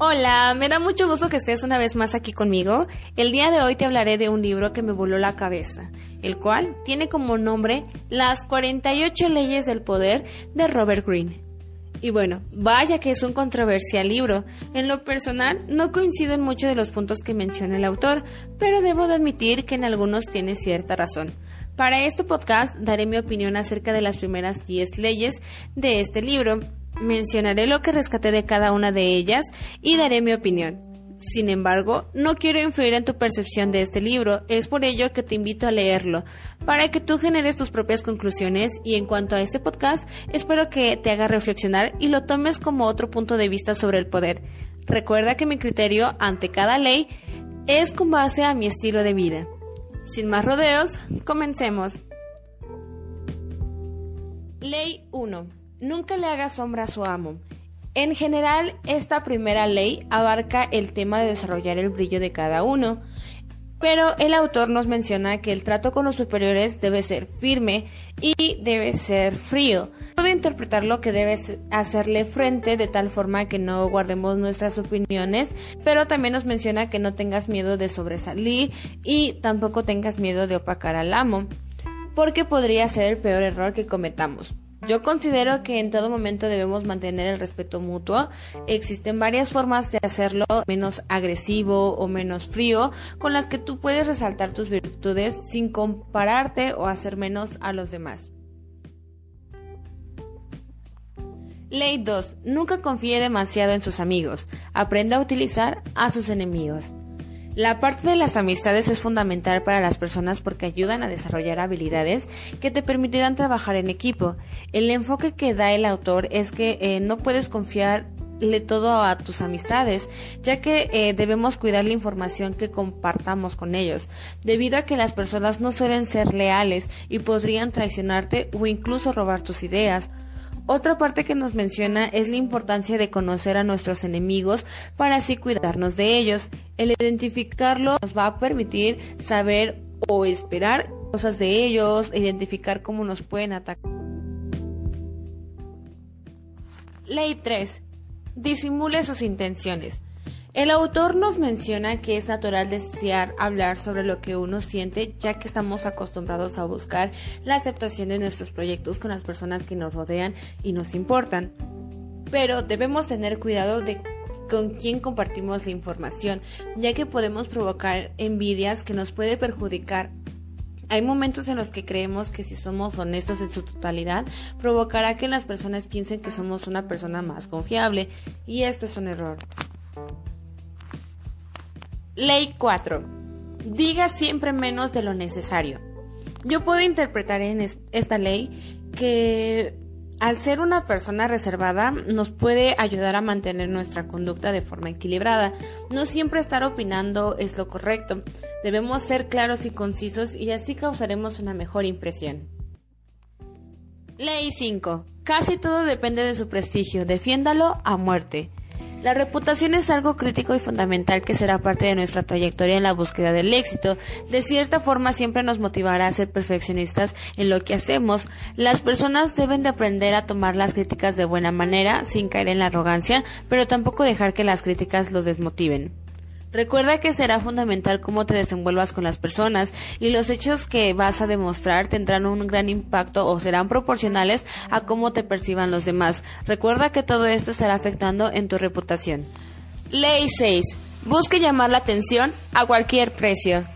Hola, me da mucho gusto que estés una vez más aquí conmigo. El día de hoy te hablaré de un libro que me voló la cabeza, el cual tiene como nombre Las 48 leyes del poder de Robert Greene. Y bueno, vaya que es un controversial libro. En lo personal, no coincido en muchos de los puntos que menciona el autor, pero debo de admitir que en algunos tiene cierta razón. Para este podcast daré mi opinión acerca de las primeras 10 leyes de este libro Mencionaré lo que rescaté de cada una de ellas y daré mi opinión. Sin embargo, no quiero influir en tu percepción de este libro, es por ello que te invito a leerlo, para que tú generes tus propias conclusiones y en cuanto a este podcast, espero que te haga reflexionar y lo tomes como otro punto de vista sobre el poder. Recuerda que mi criterio ante cada ley es con base a mi estilo de vida. Sin más rodeos, comencemos. Ley 1 Nunca le haga sombra a su amo. En general, esta primera ley abarca el tema de desarrollar el brillo de cada uno, pero el autor nos menciona que el trato con los superiores debe ser firme y debe ser frío. Puede interpretar lo que debes hacerle frente de tal forma que no guardemos nuestras opiniones, pero también nos menciona que no tengas miedo de sobresalir y tampoco tengas miedo de opacar al amo, porque podría ser el peor error que cometamos. Yo considero que en todo momento debemos mantener el respeto mutuo. Existen varias formas de hacerlo menos agresivo o menos frío, con las que tú puedes resaltar tus virtudes sin compararte o hacer menos a los demás. Ley 2. Nunca confíe demasiado en sus amigos. Aprenda a utilizar a sus enemigos. La parte de las amistades es fundamental para las personas porque ayudan a desarrollar habilidades que te permitirán trabajar en equipo. El enfoque que da el autor es que eh, no puedes confiarle todo a tus amistades, ya que eh, debemos cuidar la información que compartamos con ellos, debido a que las personas no suelen ser leales y podrían traicionarte o incluso robar tus ideas. Otra parte que nos menciona es la importancia de conocer a nuestros enemigos para así cuidarnos de ellos. El identificarlo nos va a permitir saber o esperar cosas de ellos, identificar cómo nos pueden atacar. Ley 3. Disimule sus intenciones. El autor nos menciona que es natural desear hablar sobre lo que uno siente, ya que estamos acostumbrados a buscar la aceptación de nuestros proyectos con las personas que nos rodean y nos importan. Pero debemos tener cuidado de con quién compartimos la información, ya que podemos provocar envidias que nos puede perjudicar hay momentos en los que creemos que si somos honestos en su totalidad, provocará que las personas piensen que somos una persona más confiable, y esto es un error. Ley 4. Diga siempre menos de lo necesario. Yo puedo interpretar en esta ley que al ser una persona reservada nos puede ayudar a mantener nuestra conducta de forma equilibrada. No siempre estar opinando es lo correcto. Debemos ser claros y concisos y así causaremos una mejor impresión. Ley 5. Casi todo depende de su prestigio. Defiéndalo a muerte. La reputación es algo crítico y fundamental que será parte de nuestra trayectoria en la búsqueda del éxito. De cierta forma siempre nos motivará a ser perfeccionistas en lo que hacemos. Las personas deben de aprender a tomar las críticas de buena manera, sin caer en la arrogancia, pero tampoco dejar que las críticas los desmotiven. Recuerda que será fundamental cómo te desenvuelvas con las personas y los hechos que vas a demostrar tendrán un gran impacto o serán proporcionales a cómo te perciban los demás. Recuerda que todo esto estará afectando en tu reputación. Ley 6. Busque llamar la atención a cualquier precio.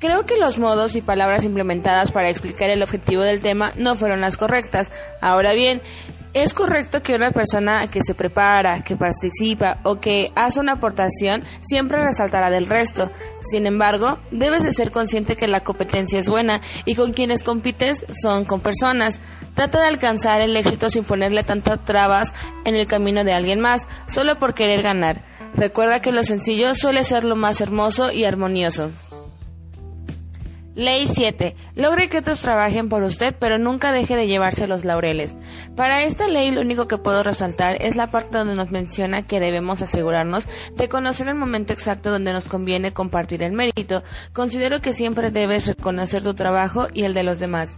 Creo que los modos y palabras implementadas para explicar el objetivo del tema no fueron las correctas. Ahora bien, es correcto que una persona que se prepara, que participa o que hace una aportación siempre resaltará del resto. Sin embargo, debes de ser consciente que la competencia es buena y con quienes compites son con personas. Trata de alcanzar el éxito sin ponerle tantas trabas en el camino de alguien más, solo por querer ganar. Recuerda que lo sencillo suele ser lo más hermoso y armonioso. Ley 7. Logre que otros trabajen por usted, pero nunca deje de llevarse los laureles. Para esta ley lo único que puedo resaltar es la parte donde nos menciona que debemos asegurarnos de conocer el momento exacto donde nos conviene compartir el mérito. Considero que siempre debes reconocer tu trabajo y el de los demás.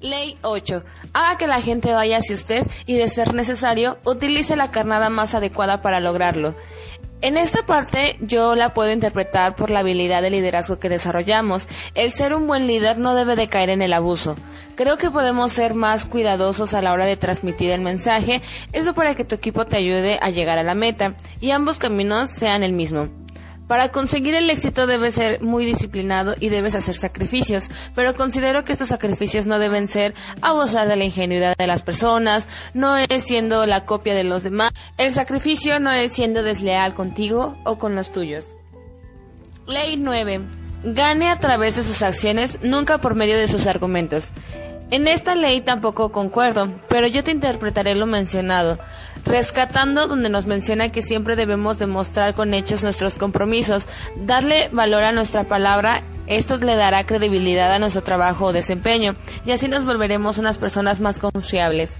Ley 8. Haga que la gente vaya hacia usted y, de ser necesario, utilice la carnada más adecuada para lograrlo. En esta parte yo la puedo interpretar por la habilidad de liderazgo que desarrollamos. El ser un buen líder no debe de caer en el abuso. Creo que podemos ser más cuidadosos a la hora de transmitir el mensaje, esto para que tu equipo te ayude a llegar a la meta y ambos caminos sean el mismo. Para conseguir el éxito debes ser muy disciplinado y debes hacer sacrificios, pero considero que estos sacrificios no deben ser abusar de la ingenuidad de las personas, no es siendo la copia de los demás. El sacrificio no es siendo desleal contigo o con los tuyos. Ley 9. Gane a través de sus acciones, nunca por medio de sus argumentos. En esta ley tampoco concuerdo, pero yo te interpretaré lo mencionado rescatando donde nos menciona que siempre debemos demostrar con hechos nuestros compromisos, darle valor a nuestra palabra esto le dará credibilidad a nuestro trabajo o desempeño y así nos volveremos unas personas más confiables.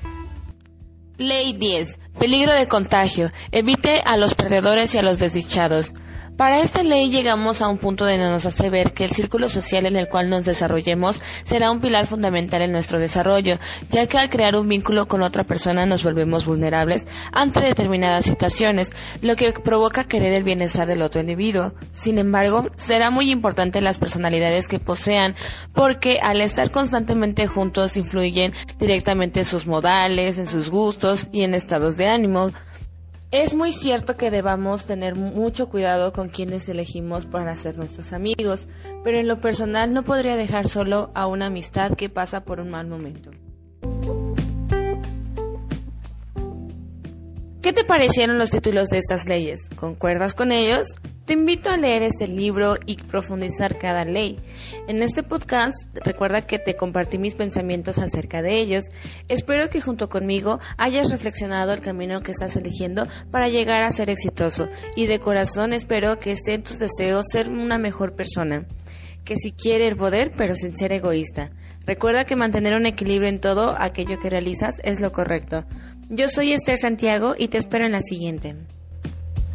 Ley 10. Peligro de contagio. Evite a los perdedores y a los desdichados. Para esta ley llegamos a un punto donde nos hace ver que el círculo social en el cual nos desarrollemos será un pilar fundamental en nuestro desarrollo, ya que al crear un vínculo con otra persona nos volvemos vulnerables ante determinadas situaciones, lo que provoca querer el bienestar del otro individuo. Sin embargo, será muy importante las personalidades que posean, porque al estar constantemente juntos influyen directamente en sus modales, en sus gustos y en estados de ánimo. Es muy cierto que debamos tener mucho cuidado con quienes elegimos para ser nuestros amigos, pero en lo personal no podría dejar solo a una amistad que pasa por un mal momento. ¿Qué te parecieron los títulos de estas leyes? ¿Concuerdas con ellos? Te invito a leer este libro y profundizar cada ley. En este podcast recuerda que te compartí mis pensamientos acerca de ellos. Espero que junto conmigo hayas reflexionado el camino que estás eligiendo para llegar a ser exitoso y de corazón espero que esté en tus deseos ser una mejor persona. Que si quiere el poder pero sin ser egoísta. Recuerda que mantener un equilibrio en todo aquello que realizas es lo correcto. Yo soy Esther Santiago y te espero en la siguiente.